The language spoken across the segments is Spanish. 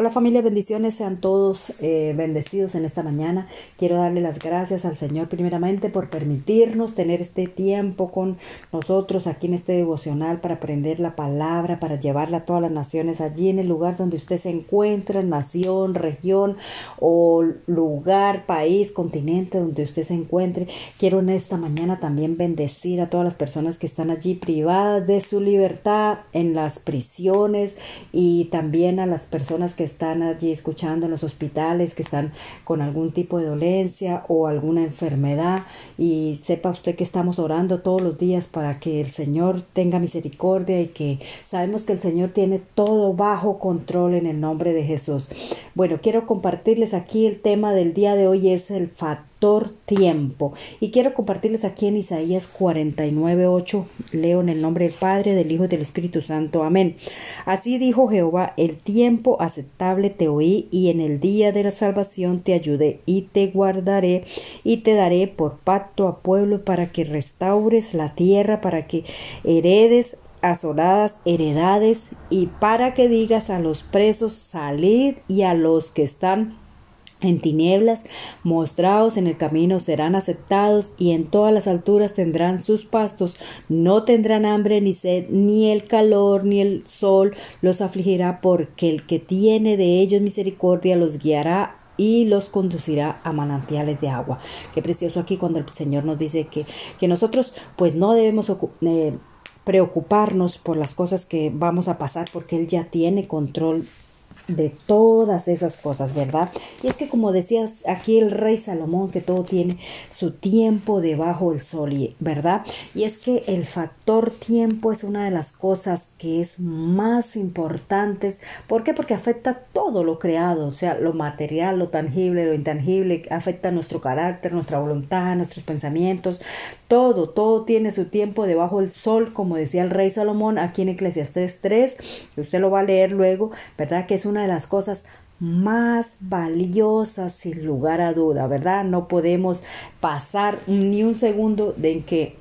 Hola familia, bendiciones, sean todos eh, bendecidos en esta mañana. Quiero darle las gracias al Señor primeramente por permitirnos tener este tiempo con nosotros aquí en este devocional para aprender la palabra, para llevarla a todas las naciones allí en el lugar donde usted se encuentra, nación, región o lugar, país, continente donde usted se encuentre. Quiero en esta mañana también bendecir a todas las personas que están allí privadas de su libertad en las prisiones y también a las personas que están allí escuchando en los hospitales, que están con algún tipo de dolencia o alguna enfermedad y sepa usted que estamos orando todos los días para que el Señor tenga misericordia y que sabemos que el Señor tiene todo bajo control en el nombre de Jesús. Bueno, quiero compartirles aquí el tema del día de hoy es el tiempo. Y quiero compartirles aquí en Isaías 49.8, leo en el nombre del Padre, del Hijo y del Espíritu Santo. Amén. Así dijo Jehová, el tiempo aceptable te oí y en el día de la salvación te ayudé y te guardaré y te daré por pacto a pueblo para que restaures la tierra, para que heredes asoladas heredades y para que digas a los presos salid y a los que están en tinieblas, mostrados en el camino serán aceptados y en todas las alturas tendrán sus pastos, no tendrán hambre ni sed, ni el calor ni el sol los afligirá, porque el que tiene de ellos misericordia los guiará y los conducirá a manantiales de agua. Qué precioso aquí cuando el Señor nos dice que, que nosotros pues no debemos eh, preocuparnos por las cosas que vamos a pasar porque Él ya tiene control de todas esas cosas, ¿verdad? Y es que como decías aquí el rey Salomón, que todo tiene su tiempo debajo del sol, ¿verdad? Y es que el factor tiempo es una de las cosas que es más importantes. ¿Por qué? Porque afecta todo lo creado, o sea, lo material, lo tangible, lo intangible, afecta nuestro carácter, nuestra voluntad, nuestros pensamientos, todo, todo tiene su tiempo debajo del sol, como decía el rey Salomón aquí en Eclesiastes 3, usted lo va a leer luego, ¿verdad? Que es una de las cosas más valiosas sin lugar a duda, ¿verdad? No podemos pasar ni un segundo de en que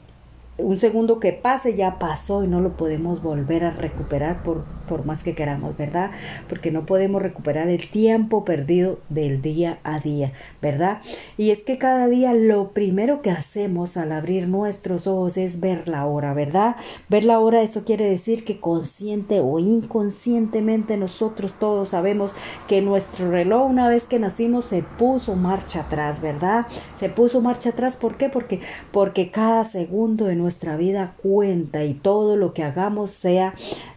un segundo que pase ya pasó y no lo podemos volver a recuperar por, por más que queramos, ¿verdad? Porque no podemos recuperar el tiempo perdido del día a día, ¿verdad? Y es que cada día lo primero que hacemos al abrir nuestros ojos es ver la hora, ¿verdad? Ver la hora, eso quiere decir que consciente o inconscientemente nosotros todos sabemos que nuestro reloj una vez que nacimos se puso marcha atrás, ¿verdad? Se puso marcha atrás, ¿por qué? Porque, porque cada segundo de nuestra vida cuenta y todo lo que hagamos sea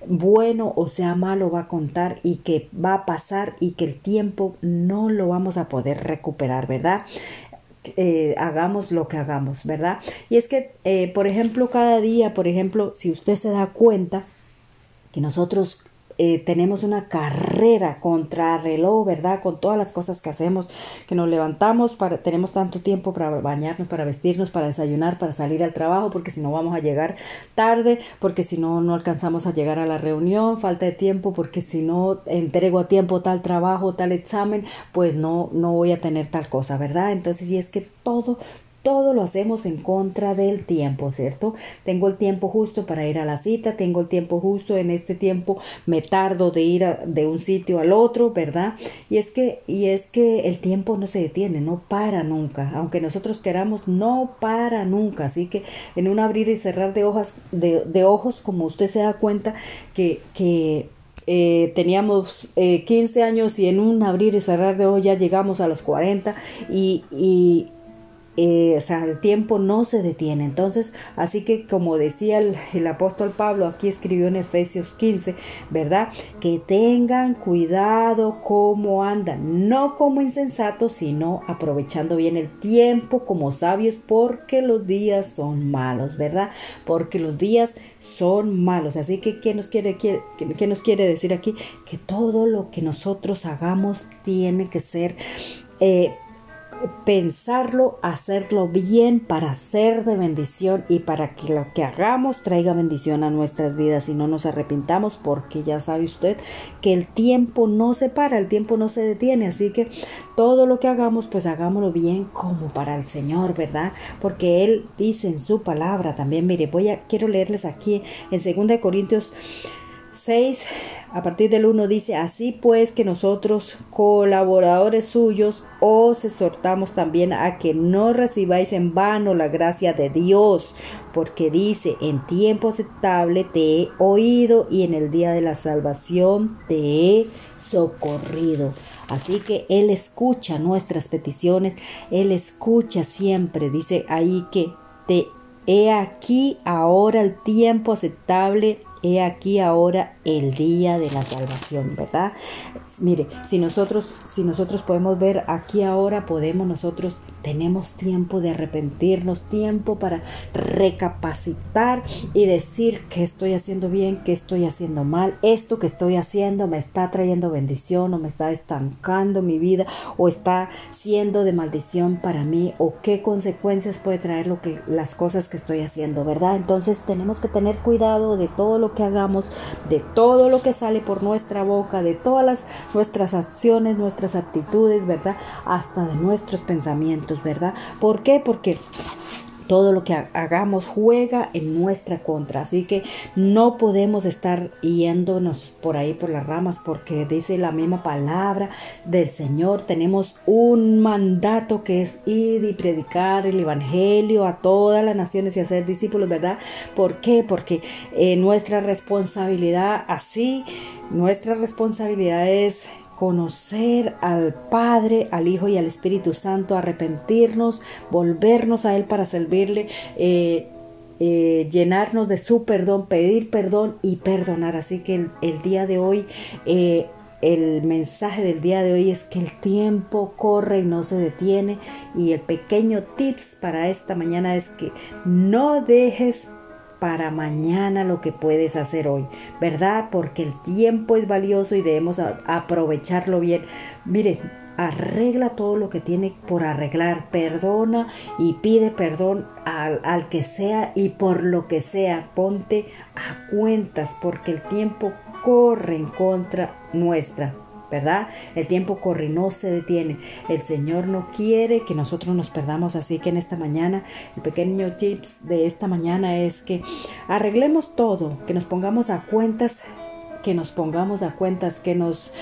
bueno o sea malo va a contar y que va a pasar y que el tiempo no lo vamos a poder recuperar, ¿verdad? Eh, hagamos lo que hagamos, ¿verdad? Y es que, eh, por ejemplo, cada día, por ejemplo, si usted se da cuenta que nosotros eh, tenemos una carrera contra reloj, ¿verdad? Con todas las cosas que hacemos, que nos levantamos, para, tenemos tanto tiempo para bañarnos, para vestirnos, para desayunar, para salir al trabajo, porque si no vamos a llegar tarde, porque si no, no alcanzamos a llegar a la reunión, falta de tiempo, porque si no entrego a tiempo tal trabajo, tal examen, pues no, no voy a tener tal cosa, ¿verdad? Entonces, si es que todo, todo lo hacemos en contra del tiempo, ¿cierto? Tengo el tiempo justo para ir a la cita, tengo el tiempo justo, en este tiempo me tardo de ir de un sitio al otro, ¿verdad? Y es que y es que el tiempo no se detiene, no para nunca, aunque nosotros queramos, no para nunca, así que en un abrir y cerrar de hojas de, ojos, como usted se da cuenta que que eh, teníamos 15 eh, años y en un abrir y cerrar de ojos ya llegamos a los 40 y, y eh, o sea, el tiempo no se detiene. Entonces, así que como decía el, apóstol Pablo, aquí escribió en Efesios 15, ¿verdad? Que tengan cuidado cómo andan, no como insensatos, sino aprovechando bien el tiempo como sabios, porque los días son malos, ¿verdad? Porque los días son malos. Así que, ¿qué nos quiere, qué, qué nos quiere decir aquí? Que todo lo que nosotros hagamos tiene que ser... Eh, pensarlo, hacerlo bien para ser de bendición y para que lo que hagamos traiga bendición a nuestras vidas y no nos arrepintamos porque ya sabe usted que el tiempo no se para, el tiempo no se detiene, así que todo lo que hagamos pues hagámoslo bien como para el Señor, ¿verdad? Porque Él dice en su palabra también, mire, voy a, quiero leerles aquí en 2 Corintios 6, a partir del 1 dice, así pues que nosotros, colaboradores suyos, os exhortamos también a que no recibáis en vano la gracia de Dios, porque dice, en tiempo aceptable te he oído y en el día de la salvación te he socorrido. Así que Él escucha nuestras peticiones, Él escucha siempre, dice ahí que te he aquí ahora el tiempo aceptable he aquí ahora el día de la salvación, ¿verdad? Mire, si nosotros, si nosotros podemos ver aquí ahora, podemos nosotros, tenemos tiempo de arrepentirnos, tiempo para recapacitar y decir que estoy haciendo bien, que estoy haciendo mal, esto que estoy haciendo me está trayendo bendición o me está estancando mi vida o está siendo de maldición para mí o qué consecuencias puede traer lo que las cosas que estoy haciendo, ¿verdad? Entonces tenemos que tener cuidado de todo lo que hagamos, de todo lo que sale por nuestra boca, de todas las, nuestras acciones, nuestras actitudes, ¿verdad? Hasta de nuestros pensamientos, ¿verdad? ¿Por qué? Porque todo lo que hagamos juega en nuestra contra. Así que no podemos estar yéndonos por ahí por las ramas porque dice la misma palabra del Señor. Tenemos un mandato que es ir y predicar el Evangelio a todas las naciones y hacer discípulos, ¿verdad? ¿Por qué? Porque eh, nuestra responsabilidad así, nuestra responsabilidad es conocer al Padre, al Hijo y al Espíritu Santo, arrepentirnos, volvernos a Él para servirle. Eh, eh, llenarnos de su perdón, pedir perdón y perdonar. Así que el, día de hoy, eh, el mensaje del día de hoy es que el tiempo corre y no se detiene. Y el pequeño tips para esta mañana es que no dejes para mañana lo que puedes hacer hoy, ¿verdad? Porque el tiempo es valioso y debemos aprovecharlo bien. Mire, arregla todo lo que tiene por arreglar, perdona y pide perdón al, al, que sea y por lo que sea, ponte a cuentas porque el tiempo corre en contra nuestra. ¿Verdad? El tiempo corre, no se detiene. El Señor no quiere que nosotros nos perdamos, así que en esta mañana, el pequeño tips de esta mañana es que arreglemos todo, que nos pongamos a cuentas que nos pongamos a cuentas, que nos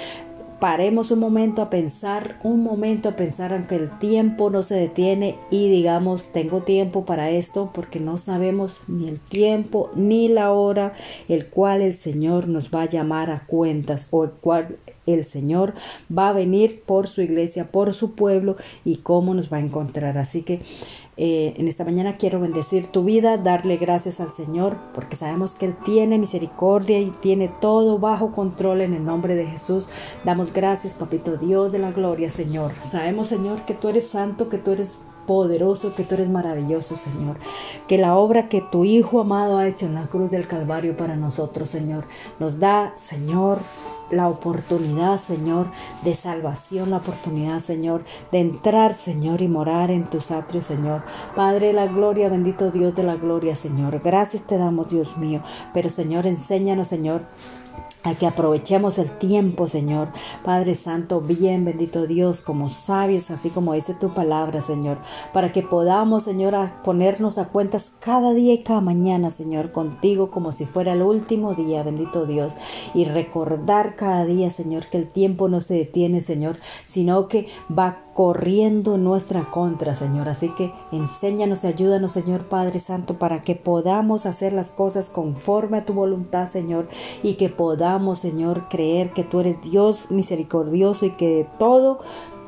paremos un momento a pensar, un momento a pensar aunque el tiempo no se detiene y digamos, tengo tiempo para esto porque no sabemos ni el tiempo ni la hora el cual el Señor nos va a llamar a cuentas o el cual el Señor va a venir por su iglesia, por su pueblo y cómo nos va a encontrar. Así que eh, en esta mañana quiero bendecir tu vida, darle gracias al Señor, porque sabemos que Él tiene misericordia y tiene todo bajo control en el nombre de Jesús. Damos gracias, Papito Dios de la gloria, Señor. Sabemos, Señor, que tú eres santo, que tú eres poderoso, que tú eres maravilloso, Señor. Que la obra que tu Hijo amado ha hecho en la cruz del Calvario para nosotros, Señor, nos da, Señor, la oportunidad, Señor, de salvación, la oportunidad, Señor, de entrar, Señor, y morar en tus atrios, Señor. Padre de la gloria, bendito Dios de la gloria, Señor. Gracias te damos, Dios mío. Pero, Señor, enséñanos, Señor, a que aprovechemos el tiempo, Señor. Padre Santo, bien bendito Dios, como sabios, así como dice tu palabra, Señor, para que podamos, Señor, ponernos a cuentas cada día y cada mañana, Señor, contigo como si fuera el último día, bendito Dios, y recordar cada día, Señor, que el tiempo no se detiene, Señor, sino que va corriendo en nuestra contra, Señor. Así que enséñanos y ayúdanos, Señor Padre Santo, para que podamos hacer las cosas conforme a tu voluntad, Señor, y que podamos, Señor, creer que tú eres Dios misericordioso y que de todo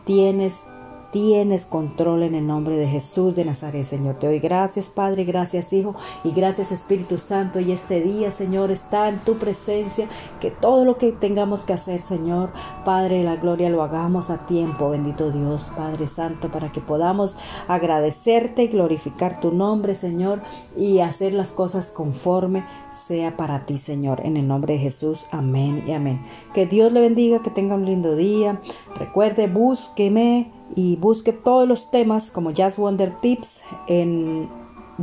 tienes tienes control en el nombre de Jesús de Nazaret, Señor. Te doy gracias, Padre, gracias, Hijo, y gracias, Espíritu Santo. Y este día, Señor, está en tu presencia, que todo lo que tengamos que hacer, Señor, Padre de la gloria, lo hagamos a tiempo, bendito Dios, Padre Santo, para que podamos agradecerte y glorificar tu nombre, Señor, y hacer las cosas conforme sea para ti, Señor, en el nombre de Jesús. Amén y amén. Que Dios le bendiga, que tenga un lindo día. Recuerde, búsqueme y busque todos los temas como Jazz Wonder Tips en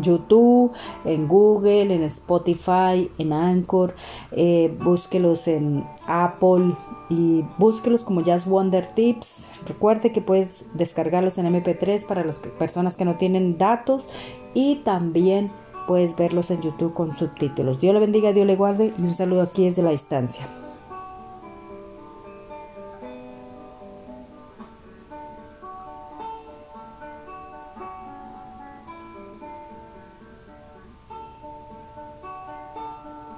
YouTube, en Google, en Spotify, en Anchor, eh, búsquelos en Apple y búsquelos como Jazz Wonder Tips. Recuerde que puedes descargarlos en MP3 para las personas que no tienen datos y también puedes verlos en YouTube con subtítulos. Dios le bendiga, Dios le guarde y un saludo aquí desde la distancia.